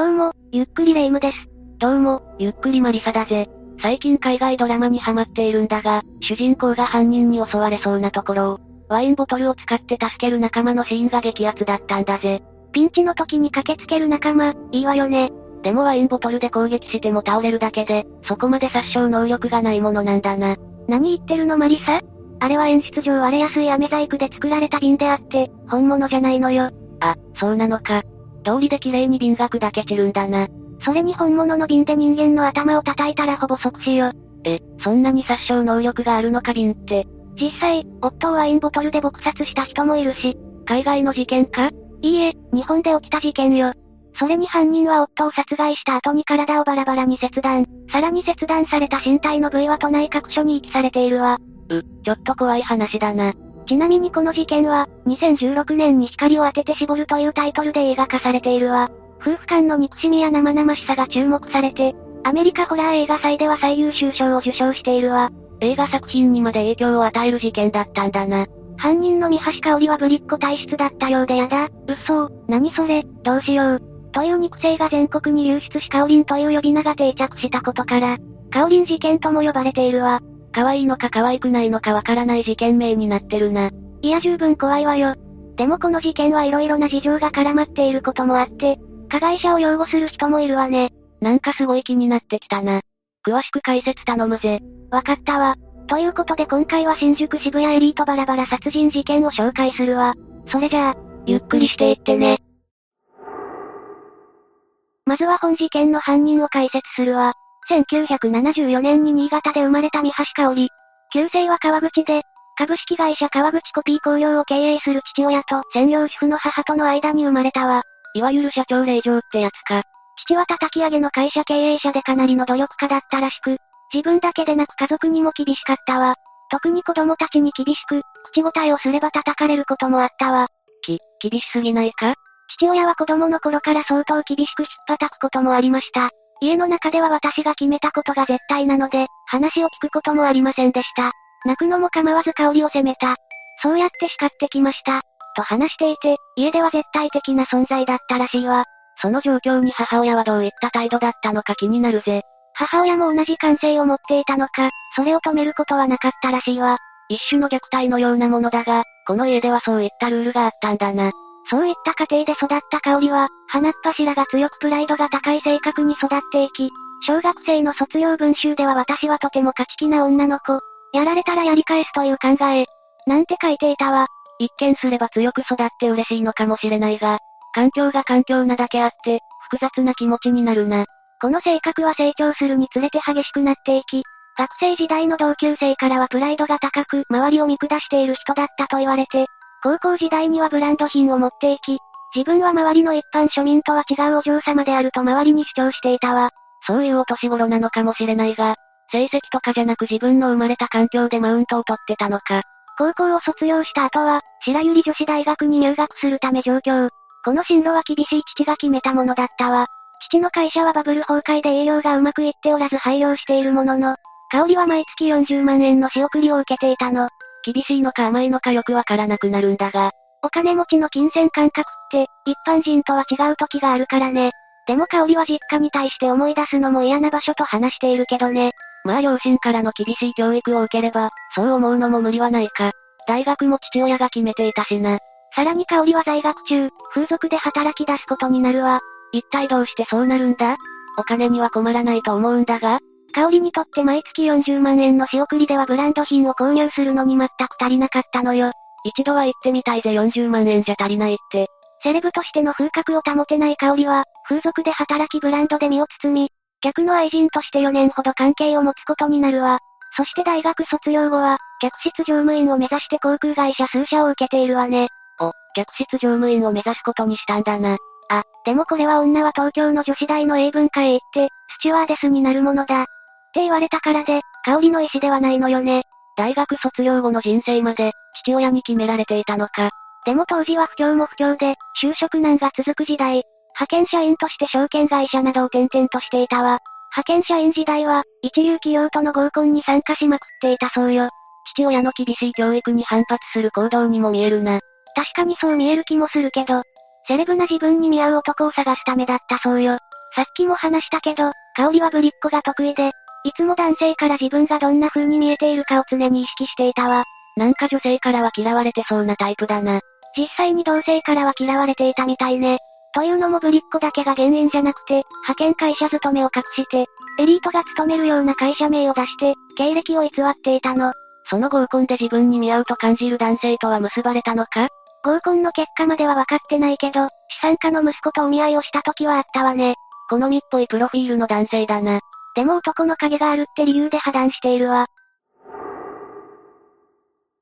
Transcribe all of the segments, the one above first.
どうも、ゆっくりレ夢ムです。どうも、ゆっくりマリサだぜ。最近海外ドラマにハマっているんだが、主人公が犯人に襲われそうなところを、ワインボトルを使って助ける仲間のシーンが激アツだったんだぜ。ピンチの時に駆けつける仲間、いいわよね。でもワインボトルで攻撃しても倒れるだけで、そこまで殺傷能力がないものなんだな。何言ってるのマリサ？あれは演出上割れやすい飴細工で作られた瓶であって、本物じゃないのよ。あ、そうなのか。通りで綺麗に瓶が砕け散るんだな。それに本物の瓶で人間の頭を叩いたらほぼ即死よ。え、そんなに殺傷能力があるのか瓶って。実際、夫をワインボトルで撲殺した人もいるし。海外の事件か？いいえ、日本で起きた事件よ。それに犯人は夫を殺害した後に体をバラバラに切断、さらに切断された身体の部位は都内各所に遺棄されているわ。う、ちょっと怖い話だな。ちなみにこの事件は、2016年に光を当てて絞るというタイトルで映画化されているわ。夫婦間の憎しみや生々しさが注目されて、アメリカホラー映画祭では最優秀賞を受賞しているわ。映画作品にまで影響を与える事件だったんだな。犯人の三橋香織はぶりっ子体質だったようでやだ。嘘、何それ、どうしよう。という肉声が全国に流出し香りんという呼び名が定着したことから、香りん事件とも呼ばれているわ。可愛いのか可愛くないのかわからない事件名になってるな。いや十分怖いわよ。でもこの事件はいろいろな事情が絡まっていることもあって、加害者を擁護する人もいるわね。なんかすごい気になってきたな。詳しく解説頼むぜ。わかったわ。ということで今回は新宿渋谷エリートバラバラ殺人事件を紹介するわ。それじゃあ、ゆっくりしていってね。まずは本事件の犯人を解説するわ。1974年に新潟で生まれた三橋香織。旧姓は川口で、株式会社川口コピー工業を経営する父親と専業主婦の母との間に生まれたわ。いわゆる社長令嬢ってやつか。父は叩き上げの会社経営者でかなりの努力家だったらしく、自分だけでなく家族にも厳しかったわ。特に子供たちに厳しく、口答えをすれば叩かれることもあったわ。き、厳しすぎないか？父親は子供の頃から相当厳しく引っ叩くこともありました。家の中では私が決めたことが絶対なので、話を聞くこともありませんでした。泣くのも構わず香りを責めた。そうやって叱ってきました。と話していて、家では絶対的な存在だったらしいわ。その状況に母親はどういった態度だったのか気になるぜ。母親も同じ感性を持っていたのか、それを止めることはなかったらしいわ。一種の虐待のようなものだが、この家ではそういったルールがあったんだな。そういった家庭で育った香りは、鼻っ柱が強くプライドが高い性格に育っていき、小学生の卒業文集では私はとても勝ち気な女の子。やられたらやり返すという考え。なんて書いていたわ。一見すれば強く育って嬉しいのかもしれないが、環境が環境なだけあって、複雑な気持ちになるな。この性格は成長するにつれて激しくなっていき、学生時代の同級生からはプライドが高く、周りを見下している人だったと言われて、高校時代にはブランド品を持っていき、自分は周りの一般庶民とは違うお嬢様であると周りに主張していたわ。そういうお年頃なのかもしれないが、成績とかじゃなく自分の生まれた環境でマウントを取ってたのか。高校を卒業した後は、白百合女子大学に入学するため上京。この進路は厳しい父が決めたものだったわ。父の会社はバブル崩壊で営業がうまくいっておらず廃業しているものの、香りは毎月40万円の仕送りを受けていたの。厳しいのか甘いのかよくわからなくなるんだが。お金持ちの金銭感覚って、一般人とは違う時があるからね。でも香りは実家に対して思い出すのも嫌な場所と話しているけどね。まあ両親からの厳しい教育を受ければ、そう思うのも無理はないか。大学も父親が決めていたしな。さらに香りは在学中、風俗で働き出すことになるわ。一体どうしてそうなるんだ？お金には困らないと思うんだが香りにとって毎月40万円の仕送りではブランド品を購入するのに全く足りなかったのよ。一度は行ってみたいで40万円じゃ足りないって。セレブとしての風格を保てない香りは、風俗で働きブランドで身を包み、客の愛人として4年ほど関係を持つことになるわ。そして大学卒業後は、客室乗務員を目指して航空会社数社を受けているわね。お、客室乗務員を目指すことにしたんだな。あ、でもこれは女は東京の女子大の英文化へ行って、スチュワーデスになるものだ。って言われたからで、香りの意思ではないのよね。大学卒業後の人生まで、父親に決められていたのか。でも当時は不況も不況で、就職難が続く時代、派遣社員として証券会社などを転々としていたわ。派遣社員時代は、一流企業との合コンに参加しまくっていたそうよ。父親の厳しい教育に反発する行動にも見えるな。確かにそう見える気もするけど、セレブな自分に見合う男を探すためだったそうよ。さっきも話したけど、香りはぶりっ子が得意で、いつも男性から自分がどんな風に見えているかを常に意識していたわ。なんか女性からは嫌われてそうなタイプだな。実際に同性からは嫌われていたみたいね。というのもぶりっ子だけが原因じゃなくて、派遣会社勤めを隠して、エリートが勤めるような会社名を出して、経歴を偽っていたの。その合コンで自分に見合うと感じる男性とは結ばれたのか？合コンの結果までは分かってないけど、資産家の息子とお見合いをした時はあったわね。好みっぽいプロフィールの男性だな。でも男の影があるって理由で破談しているわ。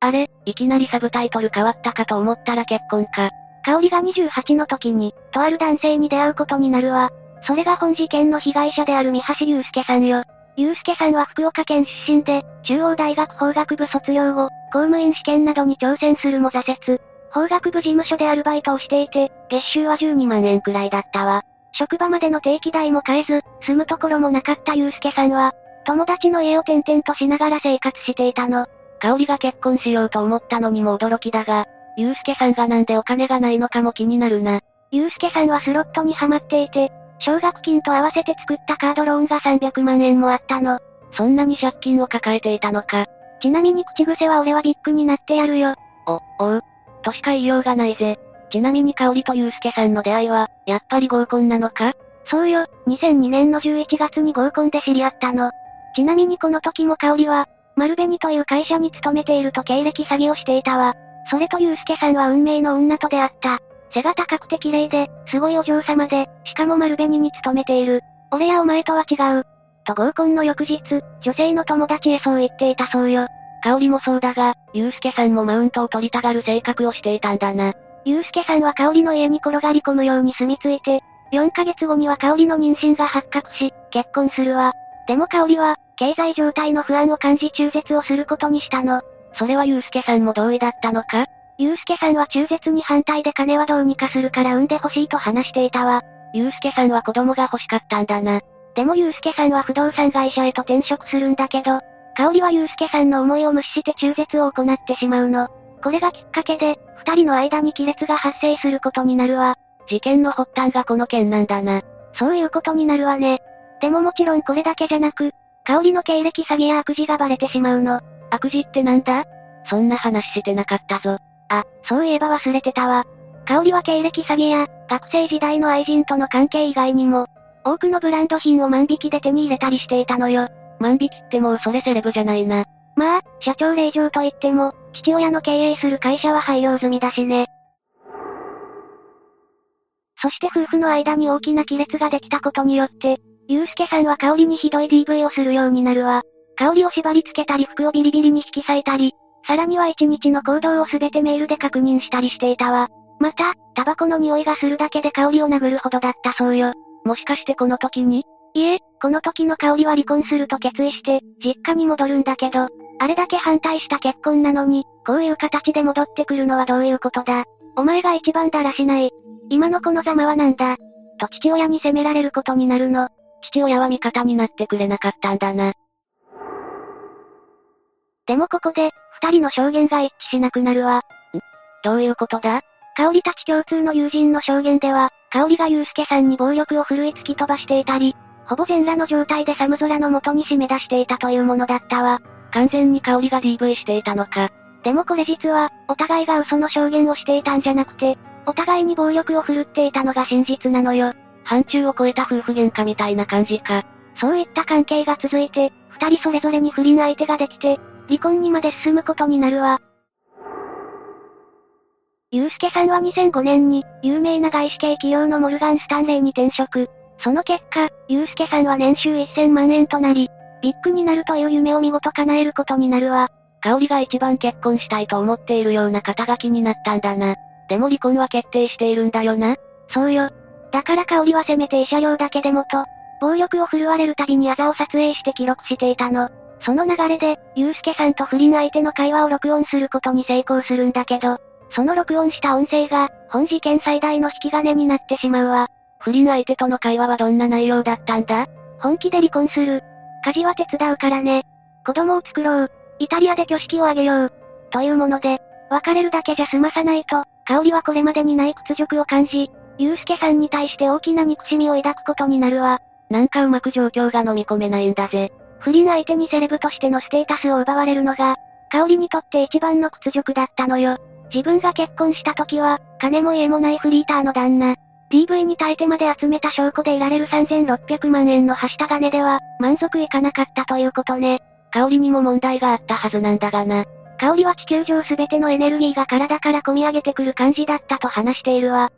あれ、いきなりサブタイトル変わったかと思ったら結婚か。香りが28の時に、とある男性に出会うことになるわ。それが本事件の被害者である三橋祐介さんよ。祐介さんは福岡県出身で、中央大学法学部卒業後、公務員試験などに挑戦するも挫折。法学部事務所でアルバイトをしていて、月収は12万円くらいだったわ。職場までの定期代も買えず、住むところもなかった祐介さんは、友達の家を転々としながら生活していたの。香りが結婚しようと思ったのにも驚きだが、祐介さんがなんでお金がないのかも気になるな。祐介さんはスロットにハマっていて、奨学金と合わせて作ったカードローンが300万円もあったの。そんなに借金を抱えていたのか。ちなみに口癖は俺はビッグになってやるよ。お、おう。としか言いようがないぜ。ちなみに香りとゆうすけさんの出会いは、やっぱり合コンなのか？そうよ、2002年の11月に合コンで知り合ったの。ちなみにこの時も香りは、丸紅という会社に勤めていると経歴詐欺をしていたわ。それとゆうすけさんは運命の女と出会った。背が高くて綺麗で、すごいお嬢様で、しかも丸紅に勤めている。俺やお前とは違う。と合コンの翌日、女性の友達へそう言っていたそうよ。香りもそうだが、ゆうすけさんもマウントを取りたがる性格をしていたんだな。ゆうすけさんは香りの家に転がり込むように住み着いて、4ヶ月後には香りの妊娠が発覚し、結婚するわ。でも香りは、経済状態の不安を感じ中絶をすることにしたの。それはゆうすけさんも同意だったのか？ゆうすけさんは中絶に反対で金はどうにかするから産んでほしいと話していたわ。ゆうすけさんは子供が欲しかったんだな。でもゆうすけさんは不動産会社へと転職するんだけど、香りはゆうすけさんの思いを無視して中絶を行ってしまうの。これがきっかけで、二人の間に亀裂が発生することになるわ。事件の発端がこの件なんだな。そういうことになるわね。でももちろんこれだけじゃなく、香りの経歴詐欺や悪事がバレてしまうの。悪事ってなんだ？そんな話してなかったぞ。あ、そういえば忘れてたわ。香りは経歴詐欺や、学生時代の愛人との関係以外にも、多くのブランド品を万引きで手に入れたりしていたのよ。万引きってもうそれセレブじゃないな。まあ、社長令嬢といっても、父親の経営する会社は廃業済みだしね。そして夫婦の間に大きな亀裂ができたことによって、ゆうすけさんは香りにひどい DV をするようになるわ。香りを縛り付けたり服をビリビリに引き裂いたり、さらには一日の行動をすべてメールで確認したりしていたわ。また、タバコの匂いがするだけで香りを殴るほどだったそうよ。もしかしてこの時に？いえ、この時の香りは離婚すると決意して、実家に戻るんだけど、あれだけ反対した結婚なのに、こういう形で戻ってくるのはどういうことだ？お前が一番だらしない。今のこのざまはなんだ？と父親に責められることになるの？父親は味方になってくれなかったんだな。でもここで、二人の証言が一致しなくなるわ。んどういうことだ？香りたち共通の友人の証言では、香りが祐介さんに暴力を振るい突き飛ばしていたり、ほぼ全裸の状態で寒空の元に締め出していたというものだったわ。完全に香りが DV していたのか。でもこれ実は、お互いが嘘の証言をしていたんじゃなくて、お互いに暴力を振るっていたのが真実なのよ。範疇を超えた夫婦喧嘩みたいな感じか。そういった関係が続いて、二人それぞれに不倫相手ができて、離婚にまで進むことになるわ。ゆうすけさんは2005年に、有名な外資系企業のモルガン・スタンレーに転職。その結果、ゆうすけさんは年収1000万円となり、ビッグになるという夢を見事叶えることになるわ。香りが一番結婚したいと思っているような肩書きになったんだな。でも離婚は決定しているんだよな。そうよ。だから香りはせめて慰謝料だけでもと、暴力を振るわれるたびにあざを撮影して記録していたの。その流れで、ゆうすけさんと不倫相手の会話を録音することに成功するんだけど、その録音した音声が、本事件最大の引き金になってしまうわ。不倫相手との会話はどんな内容だったんだ？本気で離婚する。家事は手伝うからね。子供を作ろう。イタリアで挙式を挙げよう。というもので、別れるだけじゃ済まさないと、香りはこれまでにない屈辱を感じ、ゆうすけさんに対して大きな憎しみを抱くことになるわ。なんかうまく状況が飲み込めないんだぜ。不倫相手にセレブとしてのステータスを奪われるのが、香りにとって一番の屈辱だったのよ。自分が結婚した時は、金も家もないフリーターの旦那。DV に耐えてまで集めた証拠で得られる3600万円のはした金では、満足いかなかったということね。香りにも問題があったはずなんだがな。香りは地球上すべてのエネルギーが体から込み上げてくる感じだったと話しているわ。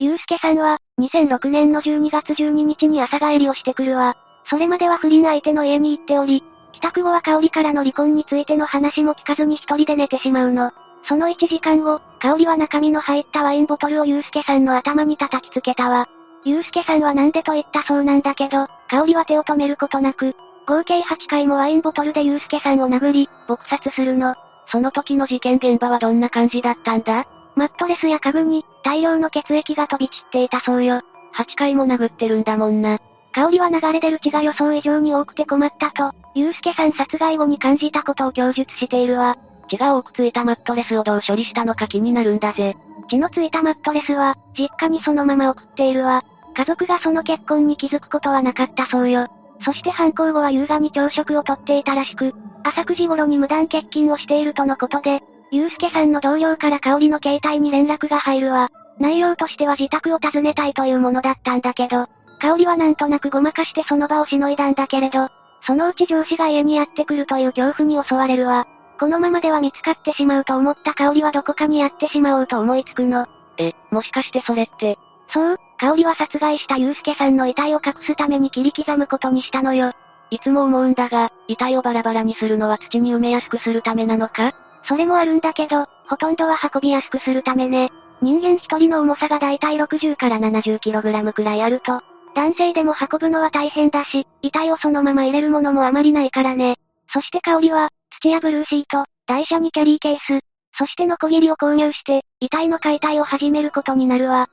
ゆうすけさんは、2006年の12月12日に朝帰りをしてくるわ。それまでは不倫相手の家に行っており、帰宅後は香りからの離婚についての話も聞かずに一人で寝てしまうの。その1時間後、香りは中身の入ったワインボトルをゆうすけさんの頭に叩きつけたわ。ゆうすけさんはなんでと言ったそうなんだけど、香りは手を止めることなく、合計8回もワインボトルでゆうすけさんを殴り、撲殺するの。その時の事件現場はどんな感じだったんだ？マットレスや家具に、大量の血液が飛び散っていたそうよ。8回も殴ってるんだもんな。香りは流れ出る血が予想以上に多くて困ったと、ゆうすけさん殺害後に感じたことを供述しているわ。血が多くついたマットレスをどう処理したのか気になるんだぜ。血のついたマットレスは、実家にそのまま送っているわ。家族がその結婚に気づくことはなかったそうよ。そして犯行後は優雅に朝食をとっていたらしく、朝9時頃に無断欠勤をしているとのことで、ゆうすけさんの同僚から香りの携帯に連絡が入るわ。内容としては自宅を訪ねたいというものだったんだけど、香りはなんとなくごまかしてその場をしのいだんだけれど、そのうち上司が家にやってくるという恐怖に襲われるわ。このままでは見つかってしまうと思った香りはどこかにやってしまおうと思いつくの？え、もしかしてそれって？そう、香りは殺害した祐介さんの遺体を隠すために切り刻むことにしたのよ。いつも思うんだが、遺体をバラバラにするのは土に埋めやすくするためなのか？それもあるんだけど、ほとんどは運びやすくするためね。人間一人の重さがだいたい60から 70kg くらいあると、男性でも運ぶのは大変だし、遺体をそのまま入れるものもあまりないからね。そして香りは、土やブルーシート、台車にキャリーケース、そしてノコギリを購入して、遺体の解体を始めることになるわ。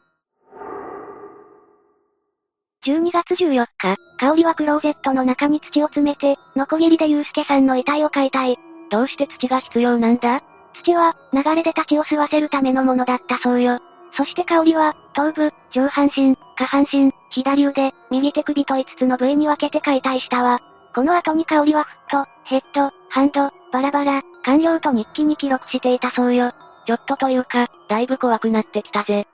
12月14日、香りはクローゼットの中に土を詰めて、ノコギリでユうスケさんの遺体を解体。どうして土が必要なんだ？土は、流れ出た血を吸わせるためのものだったそうよ。そして香りは、頭部、上半身、下半身、左腕、右手首と5つの部位に分けて解体したわ。この後に香りはフット、ヘッド、ハンド、バラバラ、完了と日記に記録していたそうよ。ちょっとというか、だいぶ怖くなってきたぜ。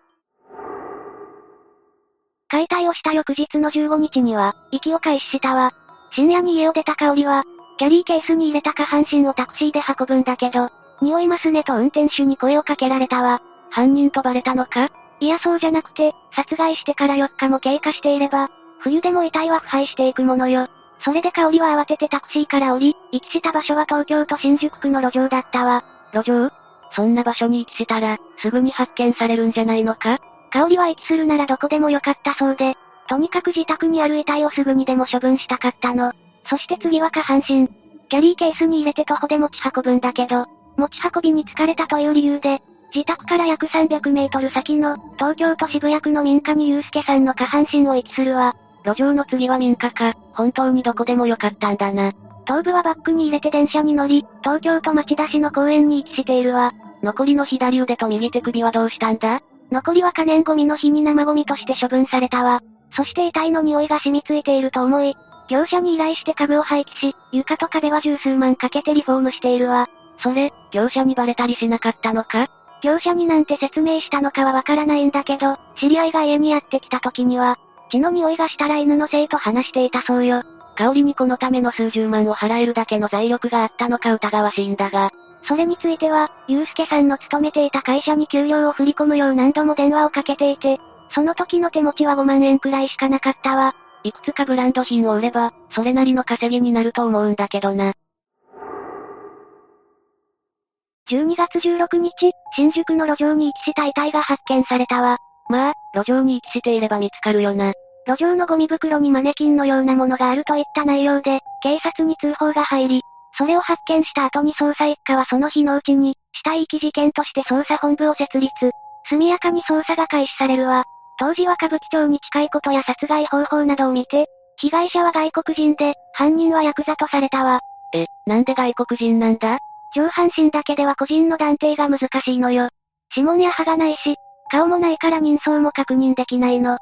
解体をした翌日の15日には、息を開始したわ。深夜に家を出た香りは、キャリーケースに入れた下半身をタクシーで運ぶんだけど、匂いますねと運転手に声をかけられたわ。犯人とバレたのか？いやそうじゃなくて、殺害してから4日も経過していれば、冬でも遺体は腐敗していくものよ。それで香りは慌ててタクシーから降り、遺棄した場所は東京都新宿区の路上だったわ。路上？そんな場所に遺棄したら、すぐに発見されるんじゃないのか？香りは遺棄するならどこでもよかったそうで、とにかく自宅にある遺体をすぐにでも処分したかったの。そして次は下半身。キャリーケースに入れて徒歩で持ち運ぶんだけど、持ち運びに疲れたという理由で、自宅から約300メートル先の、東京都渋谷区の民家に祐介さんの下半身を遺棄するわ。路上の次は民家か、本当にどこでもよかったんだな。頭部はバッグに入れて電車に乗り、東京都町田市の公園に遺棄しているわ。残りの左腕と右手首はどうしたんだ？残りは可燃ゴミの日に生ゴミとして処分されたわ。そして遺体の匂いが染みついていると思い、業者に依頼して家具を廃棄し、床と壁は十数万かけてリフォームしているわ。それ、業者にバレたりしなかったのか？業者になんて説明したのかはわからないんだけど、知り合いが家にやってきた時には、血の匂いがしたら犬のせいと話していたそうよ。香りにこのための数十万を払えるだけの財力があったのか疑わしいんだが。それについては、ゆうすけさんの勤めていた会社に給料を振り込むよう何度も電話をかけていて、その時の手持ちは5万円くらいしかなかったわ。いくつかブランド品を売れば、それなりの稼ぎになると思うんだけどな。12月16日、新宿の路上に遺棄した遺体が発見されたわ。まあ、路上に遺棄していれば見つかるよな。路上のゴミ袋にマネキンのようなものがあるといった内容で、警察に通報が入り、それを発見した後に捜査一課はその日のうちに、死体遺棄事件として捜査本部を設立。速やかに捜査が開始されるわ。当時は歌舞伎町に近いことや殺害方法などを見て、被害者は外国人で、犯人はヤクザとされたわ。え、なんで外国人なんだ？上半身だけでは個人の断定が難しいのよ。指紋や歯がないし、顔もないから人相も確認できないの。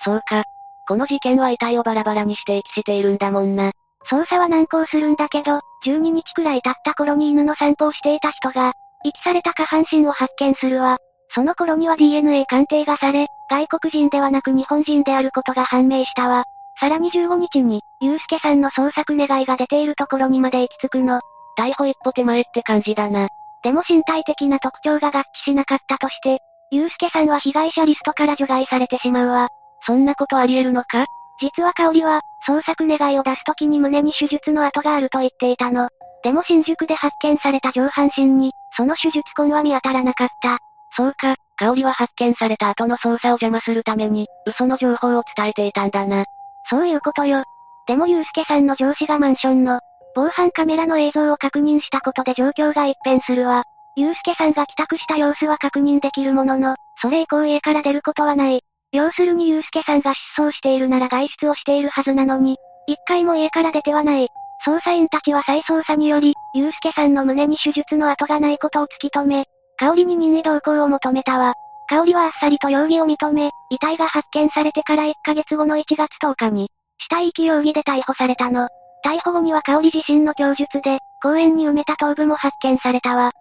あ、そうか。この事件は遺体をバラバラにして遺棄しているんだもんな。捜査は難航するんだけど、12日くらい経った頃に犬の散歩をしていた人が、遺棄された下半身を発見するわ。その頃には DNA 鑑定がされ、外国人ではなく日本人であることが判明したわ。さらに15日に、ゆうすけさんの捜索願いが出ているところにまで行き着くの。逮捕一歩手前って感じだな。でも身体的な特徴が合致しなかったとして、ゆうすけさんは被害者リストから除外されてしまうわ。そんなことあり得るのか？実は香織は、捜索願いを出す時に胸に手術の跡があると言っていたの。でも新宿で発見された上半身に、その手術痕は見当たらなかった。そうか、香織は発見された後の捜査を邪魔するために、嘘の情報を伝えていたんだな。そういうことよ。でもゆうすけさんの上司がマンションの、防犯カメラの映像を確認したことで状況が一変するわ。ゆうすけさんが帰宅した様子は確認できるものの、それ以降家から出ることはない。要するにゆうすけさんが失踪しているなら外出をしているはずなのに、一回も家から出てはない。捜査員たちは再捜査により、ゆうすけさんの胸に手術の跡がないことを突き止め、香りに任意同行を求めたわ。香りはあっさりと容疑を認め、遺体が発見されてから1ヶ月後の1月10日に、死体遺棄容疑で逮捕されたの。逮捕後には香り自身の供述で、公園に埋めた頭部も発見されたわ。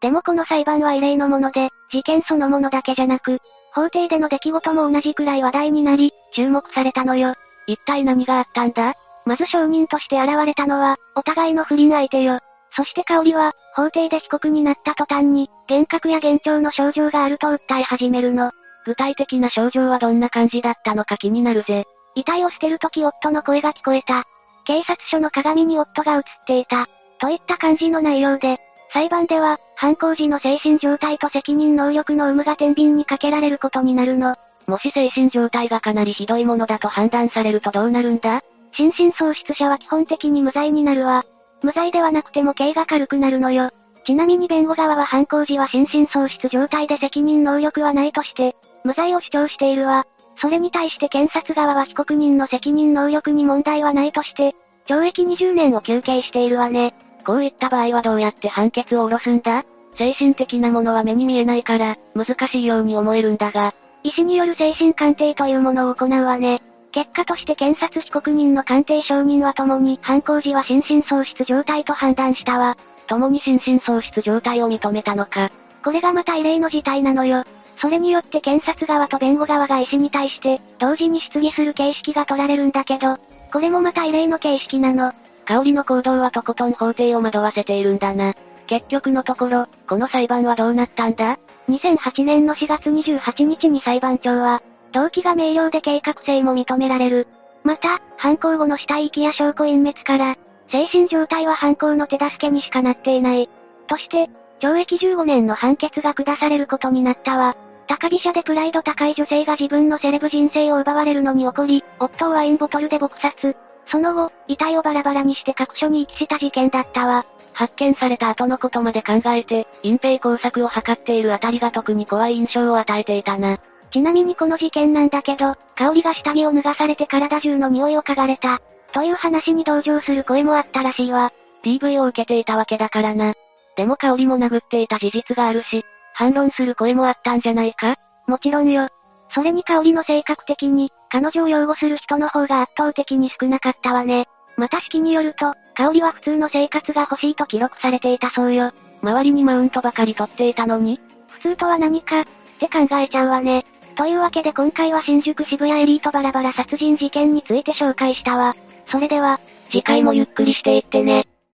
でもこの裁判は異例のもので、事件そのものだけじゃなく、法廷での出来事も同じくらい話題になり、注目されたのよ。一体何があったんだ？まず証人として現れたのは、お互いの不倫相手よ。そして香織は、法廷で被告になった途端に、幻覚や幻聴の症状があると訴え始めるの。具体的な症状はどんな感じだったのか気になるぜ。遺体を捨てるとき夫の声が聞こえた。警察署の鏡に夫が映っていた。といった感じの内容で、裁判では、犯行時の精神状態と責任能力の有無が天秤にかけられることになるの。もし精神状態がかなりひどいものだと判断されるとどうなるんだ？心神喪失者は基本的に無罪になるわ。無罪ではなくても刑が軽くなるのよ。ちなみに弁護側は犯行時は心神喪失状態で責任能力はないとして、無罪を主張しているわ。それに対して検察側は被告人の責任能力に問題はないとして、懲役20年を求刑しているわね。こういった場合はどうやって判決を下ろすんだ？精神的なものは目に見えないから、難しいように思えるんだが。医師による精神鑑定というものを行うわね。結果として検察被告人の鑑定証人は共に犯行時は心神喪失状態と判断したわ。共に心神喪失状態を認めたのか。これがまた異例の事態なのよ。それによって検察側と弁護側が医師に対して、同時に質疑する形式が取られるんだけど、これもまた異例の形式なの。香りの行動はとことん法廷を惑わせているんだな。結局のところ、この裁判はどうなったんだ ?2008 年の4月28日に裁判長は、動機が明瞭で計画性も認められる。また、犯行後の死体遺棄や証拠隠滅から、精神状態は犯行の手助けにしかなっていない。として、懲役15年の判決が下されることになったわ。高飛車でプライド高い女性が自分のセレブ人生を奪われるのに怒り、夫をワインボトルで撲殺。その後、遺体をバラバラにして各所に遺棄した事件だったわ。発見された後のことまで考えて、隠蔽工作を図っているあたりが特に怖い印象を与えていたな。ちなみにこの事件なんだけど、香りが下着を脱がされて体中の匂いを嗅がれた。という話に同情する声もあったらしいわ。PV を受けていたわけだからな。でも香りも殴っていた事実があるし、反論する声もあったんじゃないか？もちろんよ。それに香りの性格的に、彼女を擁護する人の方が圧倒的に少なかったわね。また式によると、香りは普通の生活が欲しいと記録されていたそうよ。周りにマウントばかり取っていたのに普通とは何か、って考えちゃうわね。というわけで今回は新宿渋谷エリートバラバラ殺人事件について紹介したわ。それでは、次回もゆっくりしていってね。